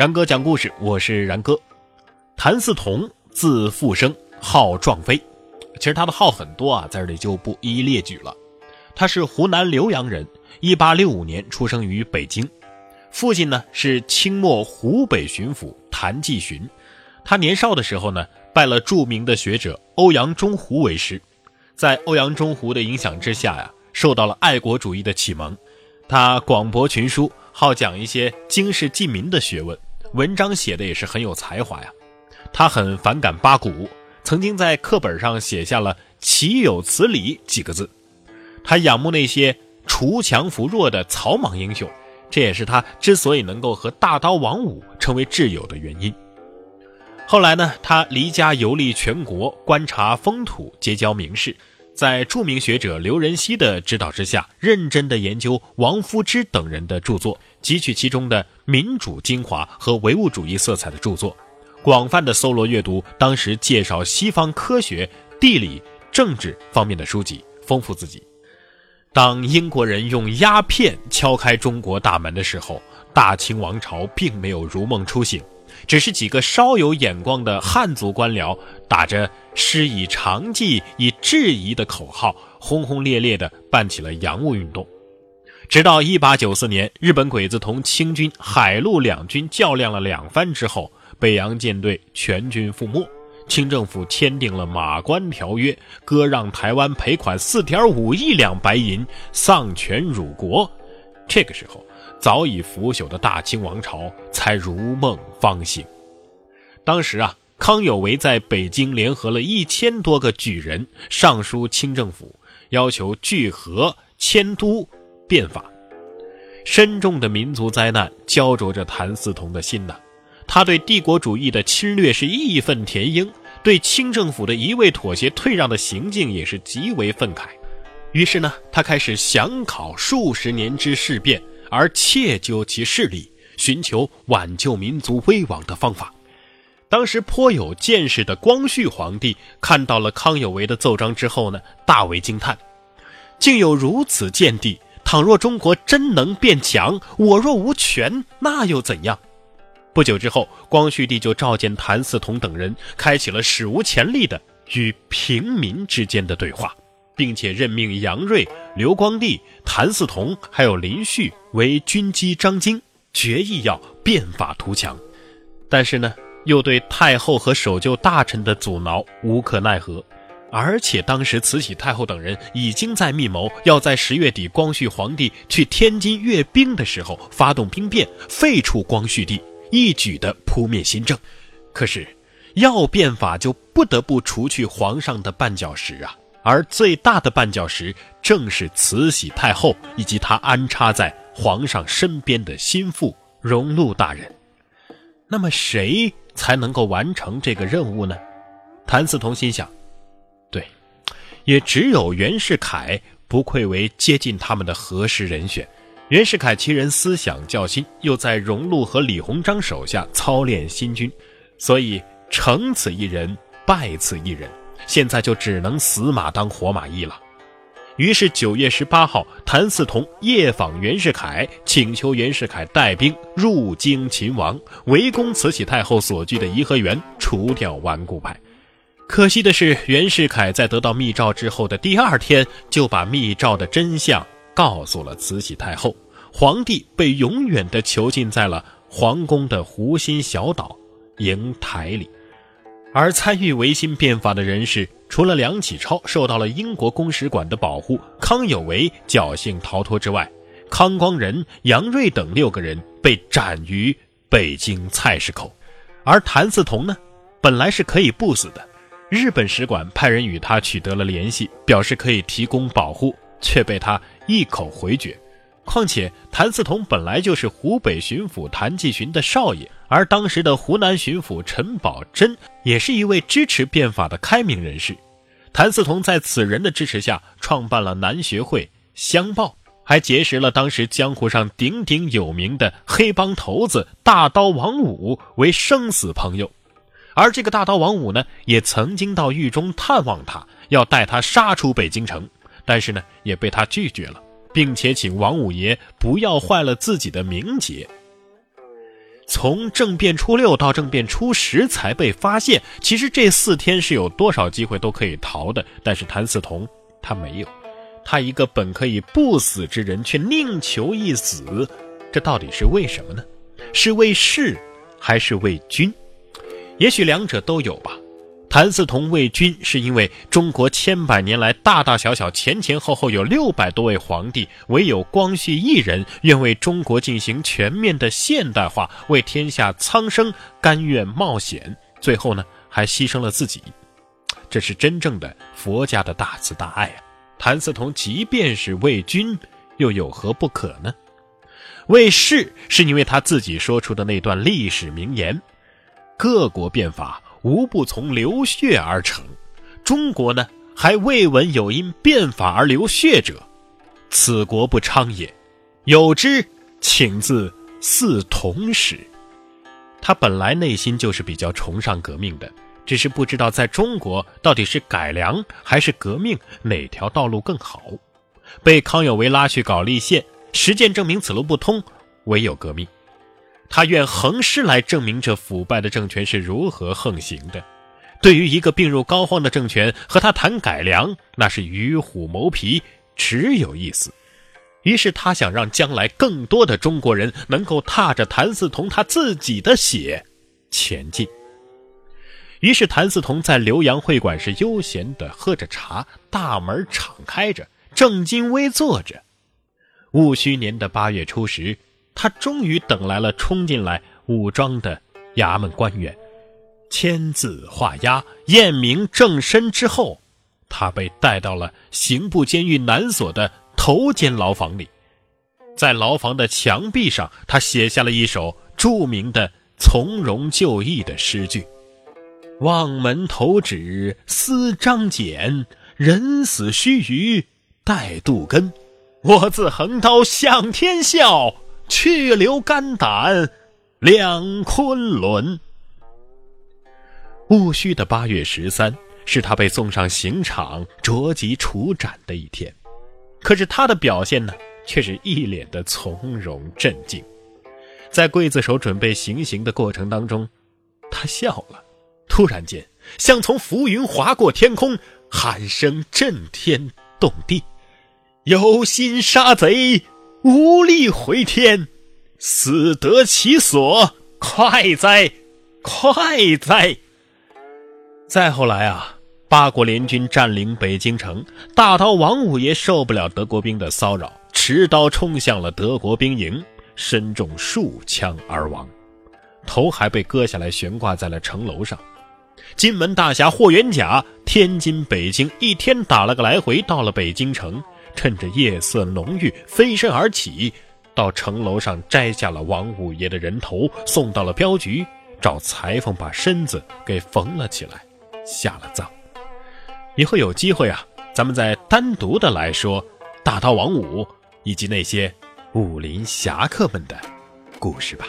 然哥讲故事，我是然哥。谭嗣同，字复生，号壮飞。其实他的号很多啊，在这里就不一一列举了。他是湖南浏阳人，一八六五年出生于北京。父亲呢是清末湖北巡抚谭继洵。他年少的时候呢，拜了著名的学者欧阳中湖为师。在欧阳中湖的影响之下呀，受到了爱国主义的启蒙。他广博群书，好讲一些经世济民的学问，文章写的也是很有才华呀。他很反感八股，曾经在课本上写下了“岂有此理”几个字。他仰慕那些锄强扶弱的草莽英雄，这也是他之所以能够和大刀王五成为挚友的原因。后来呢，他离家游历全国，观察风土，结交名士，在著名学者刘仁熙的指导之下，认真的研究王夫之等人的著作，汲取其中的民主精华和唯物主义色彩的著作。广泛的搜罗阅读当时介绍西方科学、地理、政治方面的书籍，丰富自己。当英国人用鸦片敲开中国大门的时候，大清王朝并没有如梦初醒，只是几个稍有眼光的汉族官僚打着“师以长技以制夷”的口号，轰轰烈烈地办起了洋务运动。直到1894年，日本鬼子同清军海陆两军较量了两番之后。北洋舰队全军覆没，清政府签订了《马关条约》，割让台湾赔款四点五亿两白银，丧权辱国。这个时候，早已腐朽的大清王朝才如梦方醒。当时啊，康有为在北京联合了一千多个举人，上书清政府，要求聚合迁都变法。深重的民族灾难焦灼着谭嗣同的心呐。他对帝国主义的侵略是义愤填膺，对清政府的一味妥协退让的行径也是极为愤慨。于是呢，他开始想考数十年之事变，而切究其势力，寻求挽救民族危亡的方法。当时颇有见识的光绪皇帝看到了康有为的奏章之后呢，大为惊叹：竟有如此见地！倘若中国真能变强，我若无权，那又怎样？不久之后，光绪帝就召见谭嗣同等人，开启了史无前例的与平民之间的对话，并且任命杨锐、刘光第、谭嗣同还有林旭为军机张京，决意要变法图强。但是呢，又对太后和守旧大臣的阻挠无可奈何，而且当时慈禧太后等人已经在密谋，要在十月底光绪皇帝去天津阅兵的时候发动兵变，废除光绪帝。一举的扑灭新政，可是要变法就不得不除去皇上的绊脚石啊！而最大的绊脚石正是慈禧太后以及她安插在皇上身边的心腹荣禄大人。那么谁才能够完成这个任务呢？谭嗣同心想，对，也只有袁世凯不愧为接近他们的合适人选。袁世凯其人思想较新，又在荣禄和李鸿章手下操练新军，所以成此一人，败此一人。现在就只能死马当活马医了。于是九月十八号，谭嗣同夜访袁世凯，请求袁世凯带兵入京擒王，围攻慈禧太后所居的颐和园，除掉顽固派。可惜的是，袁世凯在得到密诏之后的第二天，就把密诏的真相。告诉了慈禧太后，皇帝被永远的囚禁在了皇宫的湖心小岛瀛台里。而参与维新变法的人士，除了梁启超受到了英国公使馆的保护，康有为侥幸逃脱之外，康光仁、杨锐等六个人被斩于北京菜市口。而谭嗣同呢，本来是可以不死的，日本使馆派人与他取得了联系，表示可以提供保护。却被他一口回绝。况且谭嗣同本来就是湖北巡抚谭继洵的少爷，而当时的湖南巡抚陈宝箴也是一位支持变法的开明人士。谭嗣同在此人的支持下，创办了南学会、乡报，还结识了当时江湖上鼎鼎有名的黑帮头子大刀王五为生死朋友。而这个大刀王五呢，也曾经到狱中探望他，要带他杀出北京城。但是呢，也被他拒绝了，并且请王五爷不要坏了自己的名节。从政变初六到政变初十才被发现。其实这四天是有多少机会都可以逃的，但是谭嗣同他没有，他一个本可以不死之人，却宁求一死，这到底是为什么呢？是为士，还是为君？也许两者都有吧。谭嗣同为君，是因为中国千百年来大大小小、前前后后有六百多位皇帝，唯有光绪一人愿为中国进行全面的现代化，为天下苍生甘愿冒险，最后呢还牺牲了自己，这是真正的佛家的大慈大爱啊！谭嗣同即便是为君，又有何不可呢？为士，是因为他自己说出的那段历史名言：各国变法。无不从流血而成，中国呢还未闻有因变法而流血者，此国不昌也。有之，请自嗣同始。他本来内心就是比较崇尚革命的，只是不知道在中国到底是改良还是革命哪条道路更好。被康有为拉去搞立宪，实践证明此路不通，唯有革命。他愿横尸来证明这腐败的政权是如何横行的。对于一个病入膏肓的政权，和他谈改良，那是与虎谋皮，只有意思。于是他想让将来更多的中国人能够踏着谭嗣同他自己的血前进。于是谭嗣同在浏阳会馆是悠闲的喝着茶，大门敞开着，正襟危坐着。戊戌年的八月初十。他终于等来了冲进来武装的衙门官员，签字画押，验明正身之后，他被带到了刑部监狱南所的头间牢房里。在牢房的墙壁上，他写下了一首著名的从容就义的诗句：“望门投止思张俭，人死须臾待杜根。我自横刀向天笑。”去留肝胆两昆仑。戊戌的八月十三，是他被送上刑场着急处斩的一天。可是他的表现呢，却是一脸的从容镇静。在刽子手准备行刑的过程当中，他笑了。突然间，像从浮云划过天空，喊声震天动地：“有心杀贼！”无力回天，死得其所，快哉，快哉！再后来啊，八国联军占领北京城，大刀王五爷受不了德国兵的骚扰，持刀冲向了德国兵营，身中数枪而亡，头还被割下来悬挂在了城楼上。金门大侠霍元甲，天津、北京一天打了个来回，到了北京城。趁着夜色浓郁，飞身而起，到城楼上摘下了王五爷的人头，送到了镖局，找裁缝把身子给缝了起来，下了葬。以后有机会啊，咱们再单独的来说大刀王五以及那些武林侠客们的故事吧。